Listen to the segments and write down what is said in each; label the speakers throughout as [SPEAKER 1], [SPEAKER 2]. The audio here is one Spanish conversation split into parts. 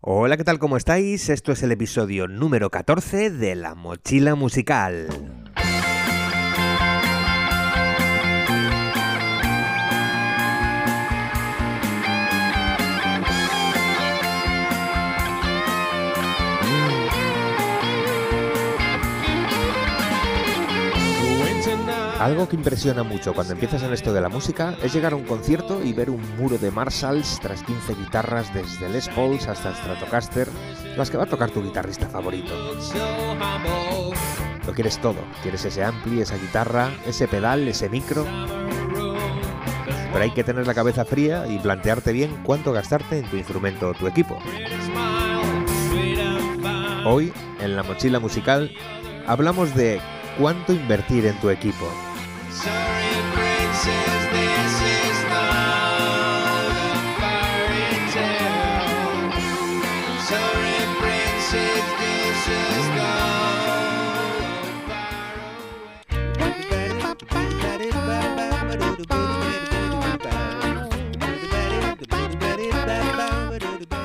[SPEAKER 1] Hola, ¿qué tal? ¿Cómo estáis? Esto es el episodio número 14 de La Mochila Musical. Algo que impresiona mucho cuando empiezas en esto de la música es llegar a un concierto y ver un muro de Marshalls tras 15 guitarras desde Les Pauls hasta Stratocaster, las que va a tocar tu guitarrista favorito. Lo quieres todo, quieres ese ampli, esa guitarra, ese pedal, ese micro. Pero hay que tener la cabeza fría y plantearte bien cuánto gastarte en tu instrumento o tu equipo. Hoy, en la mochila musical, hablamos de cuánto invertir en tu equipo.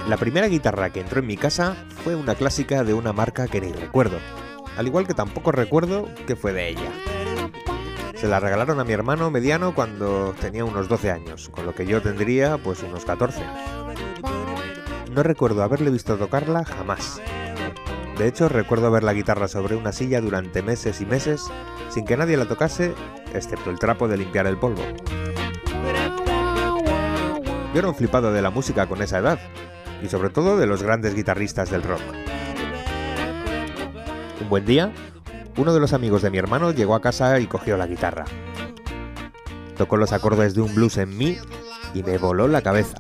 [SPEAKER 1] La primera guitarra que entró en mi casa fue una clásica de una marca que ni recuerdo, al igual que tampoco recuerdo que fue de ella. Se la regalaron a mi hermano mediano cuando tenía unos 12 años, con lo que yo tendría pues unos 14. No recuerdo haberle visto tocarla jamás. De hecho, recuerdo ver la guitarra sobre una silla durante meses y meses sin que nadie la tocase, excepto el trapo de limpiar el polvo. Yo era un flipado de la música con esa edad, y sobre todo de los grandes guitarristas del rock. Un buen día, uno de los amigos de mi hermano llegó a casa y cogió la guitarra. Tocó los acordes de un blues en mí y me voló la cabeza.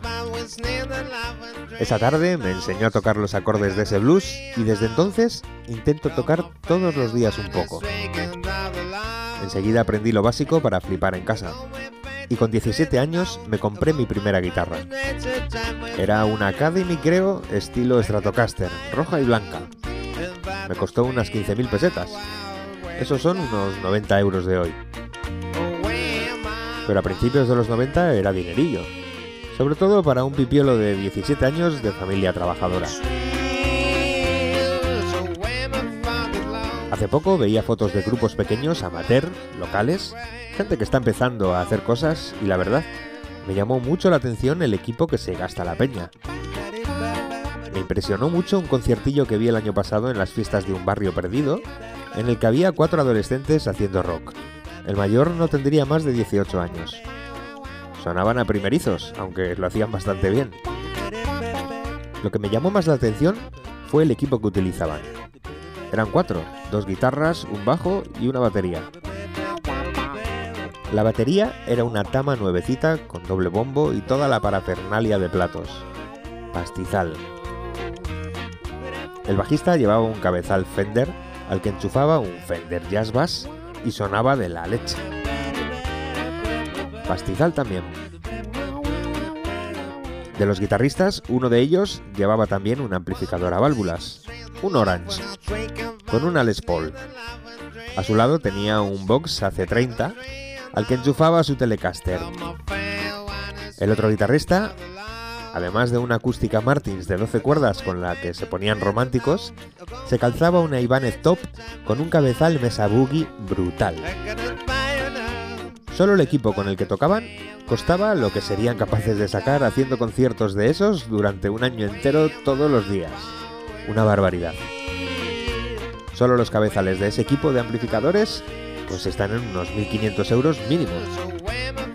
[SPEAKER 1] Esa tarde me enseñó a tocar los acordes de ese blues y desde entonces intento tocar todos los días un poco. Enseguida aprendí lo básico para flipar en casa. Y con 17 años me compré mi primera guitarra. Era una Academy, creo, estilo Stratocaster, roja y blanca. Me costó unas 15.000 pesetas. Esos son unos 90 euros de hoy. Pero a principios de los 90 era dinerillo. Sobre todo para un pipiolo de 17 años de familia trabajadora. Hace poco veía fotos de grupos pequeños, amateur, locales, gente que está empezando a hacer cosas y la verdad, me llamó mucho la atención el equipo que se gasta la peña. Me impresionó mucho un conciertillo que vi el año pasado en las fiestas de un barrio perdido, en el que había cuatro adolescentes haciendo rock. El mayor no tendría más de 18 años. Sonaban a primerizos, aunque lo hacían bastante bien. Lo que me llamó más la atención fue el equipo que utilizaban. Eran cuatro, dos guitarras, un bajo y una batería. La batería era una tama nuevecita con doble bombo y toda la parafernalia de platos. Pastizal. El bajista llevaba un cabezal Fender al que enchufaba un Fender Jazz Bass y sonaba de la leche. Pastizal también. De los guitarristas, uno de ellos llevaba también un amplificador a válvulas, un Orange, con una Les Paul. A su lado tenía un Box AC30 al que enchufaba su Telecaster. El otro guitarrista, además de una acústica Martins de 12 cuerdas con la que se ponían románticos, se calzaba una Ibanez Top con un cabezal Mesa Boogie brutal. Solo el equipo con el que tocaban costaba lo que serían capaces de sacar haciendo conciertos de esos durante un año entero todos los días. Una barbaridad. Solo los cabezales de ese equipo de amplificadores pues están en unos 1.500 euros mínimos.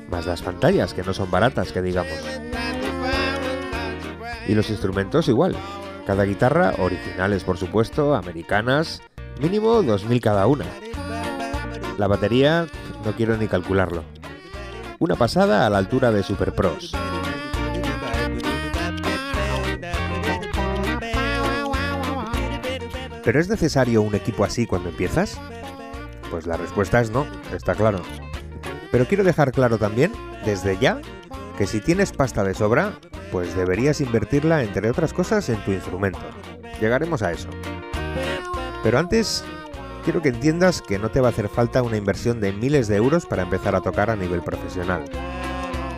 [SPEAKER 1] Más las pantallas, que no son baratas, que digamos. Y los instrumentos igual. Cada guitarra, originales por supuesto, americanas, mínimo 2.000 cada una. La batería, no quiero ni calcularlo. Una pasada a la altura de Super Pros. ¿Pero es necesario un equipo así cuando empiezas? Pues la respuesta es no, está claro. Pero quiero dejar claro también, desde ya, que si tienes pasta de sobra, pues deberías invertirla, entre otras cosas, en tu instrumento. Llegaremos a eso. Pero antes, quiero que entiendas que no te va a hacer falta una inversión de miles de euros para empezar a tocar a nivel profesional.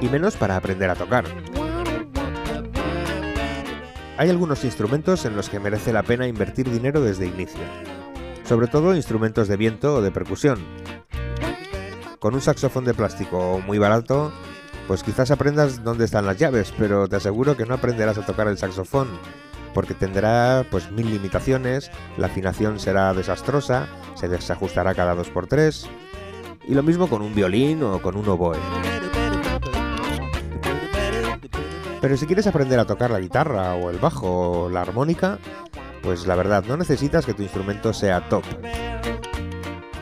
[SPEAKER 1] Y menos para aprender a tocar. Hay algunos instrumentos en los que merece la pena invertir dinero desde inicio, sobre todo instrumentos de viento o de percusión. Con un saxofón de plástico muy barato, pues quizás aprendas dónde están las llaves, pero te aseguro que no aprenderás a tocar el saxofón, porque tendrá pues mil limitaciones, la afinación será desastrosa, se desajustará cada 2x3, y lo mismo con un violín o con un oboe. Pero si quieres aprender a tocar la guitarra o el bajo o la armónica, pues la verdad no necesitas que tu instrumento sea top.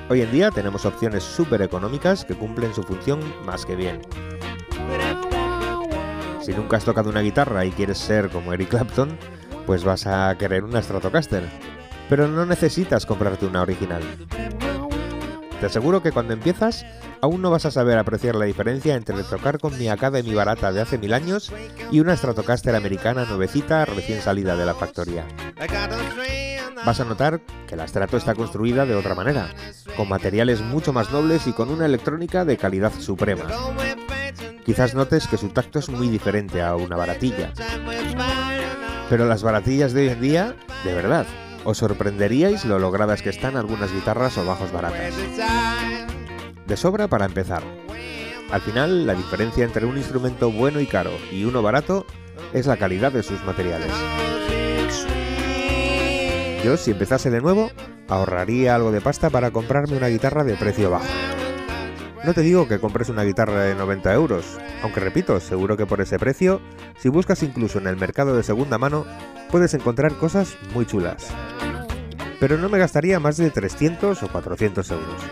[SPEAKER 1] Hoy en día tenemos opciones súper económicas que cumplen su función más que bien. Si nunca has tocado una guitarra y quieres ser como Eric Clapton, pues vas a querer una Stratocaster. Pero no necesitas comprarte una original. Te aseguro que cuando empiezas, aún no vas a saber apreciar la diferencia entre tocar con mi Academy barata de hace mil años y una Stratocaster americana nuevecita recién salida de la factoría. Vas a notar que la Strato está construida de otra manera, con materiales mucho más nobles y con una electrónica de calidad suprema. Quizás notes que su tacto es muy diferente a una baratilla. Pero las baratillas de hoy en día, de verdad, os sorprenderíais lo logradas que están algunas guitarras o bajos baratas. De sobra para empezar. Al final, la diferencia entre un instrumento bueno y caro y uno barato es la calidad de sus materiales. Yo, si empezase de nuevo, ahorraría algo de pasta para comprarme una guitarra de precio bajo. No te digo que compres una guitarra de 90 euros, aunque repito, seguro que por ese precio, si buscas incluso en el mercado de segunda mano, puedes encontrar cosas muy chulas pero no me gastaría más de 300 o 400 euros.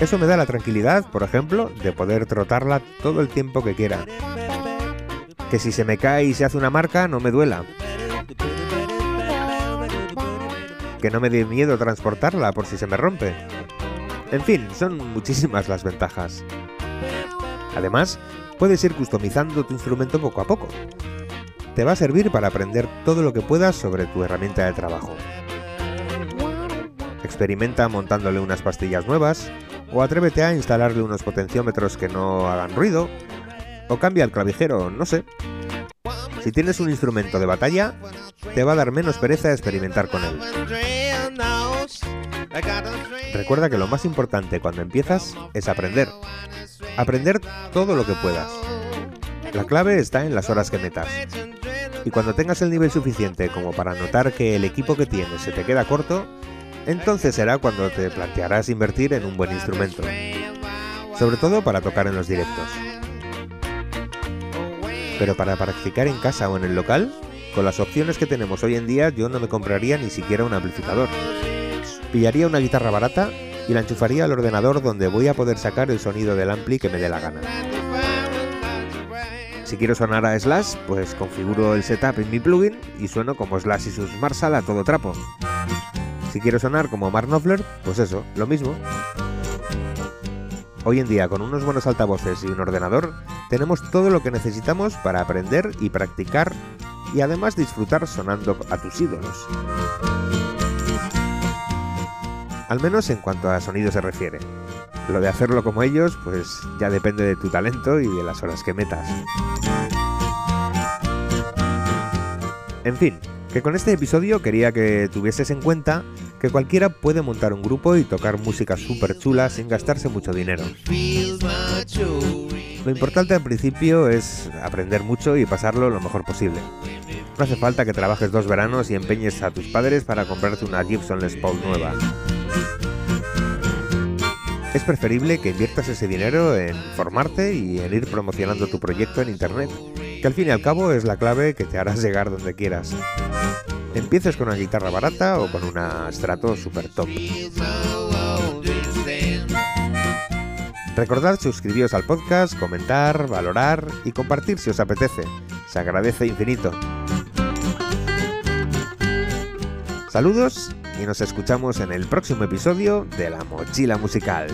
[SPEAKER 1] Eso me da la tranquilidad, por ejemplo, de poder trotarla todo el tiempo que quiera. Que si se me cae y se hace una marca, no me duela. Que no me dé miedo transportarla por si se me rompe. En fin, son muchísimas las ventajas. Además, puedes ir customizando tu instrumento poco a poco te va a servir para aprender todo lo que puedas sobre tu herramienta de trabajo. Experimenta montándole unas pastillas nuevas, o atrévete a instalarle unos potenciómetros que no hagan ruido, o cambia el clavijero, no sé. Si tienes un instrumento de batalla, te va a dar menos pereza experimentar con él. Recuerda que lo más importante cuando empiezas es aprender. Aprender todo lo que puedas. La clave está en las horas que metas. Y cuando tengas el nivel suficiente como para notar que el equipo que tienes se te queda corto, entonces será cuando te plantearás invertir en un buen instrumento. Sobre todo para tocar en los directos. Pero para practicar en casa o en el local, con las opciones que tenemos hoy en día yo no me compraría ni siquiera un amplificador. Pillaría una guitarra barata y la enchufaría al ordenador donde voy a poder sacar el sonido del ampli que me dé la gana. Si quiero sonar a Slash, pues configuro el setup en mi plugin y sueno como Slash y sus Marshall a todo trapo. Si quiero sonar como Mark Knopfler, pues eso, lo mismo. Hoy en día, con unos buenos altavoces y un ordenador, tenemos todo lo que necesitamos para aprender y practicar y además disfrutar sonando a tus ídolos. Al menos en cuanto a sonido se refiere. Lo de hacerlo como ellos, pues ya depende de tu talento y de las horas que metas. En fin, que con este episodio quería que tuvieses en cuenta que cualquiera puede montar un grupo y tocar música súper chula sin gastarse mucho dinero. Lo importante al principio es aprender mucho y pasarlo lo mejor posible. No hace falta que trabajes dos veranos y empeñes a tus padres para comprarte una Gibson Les Paul nueva es preferible que inviertas ese dinero en formarte y en ir promocionando tu proyecto en Internet, que al fin y al cabo es la clave que te harás llegar donde quieras. Empieces con una guitarra barata o con una Strato super top. Recordad suscribiros al podcast, comentar, valorar y compartir si os apetece. Se agradece infinito. Saludos y nos escuchamos en el próximo episodio de La Mochila Musical.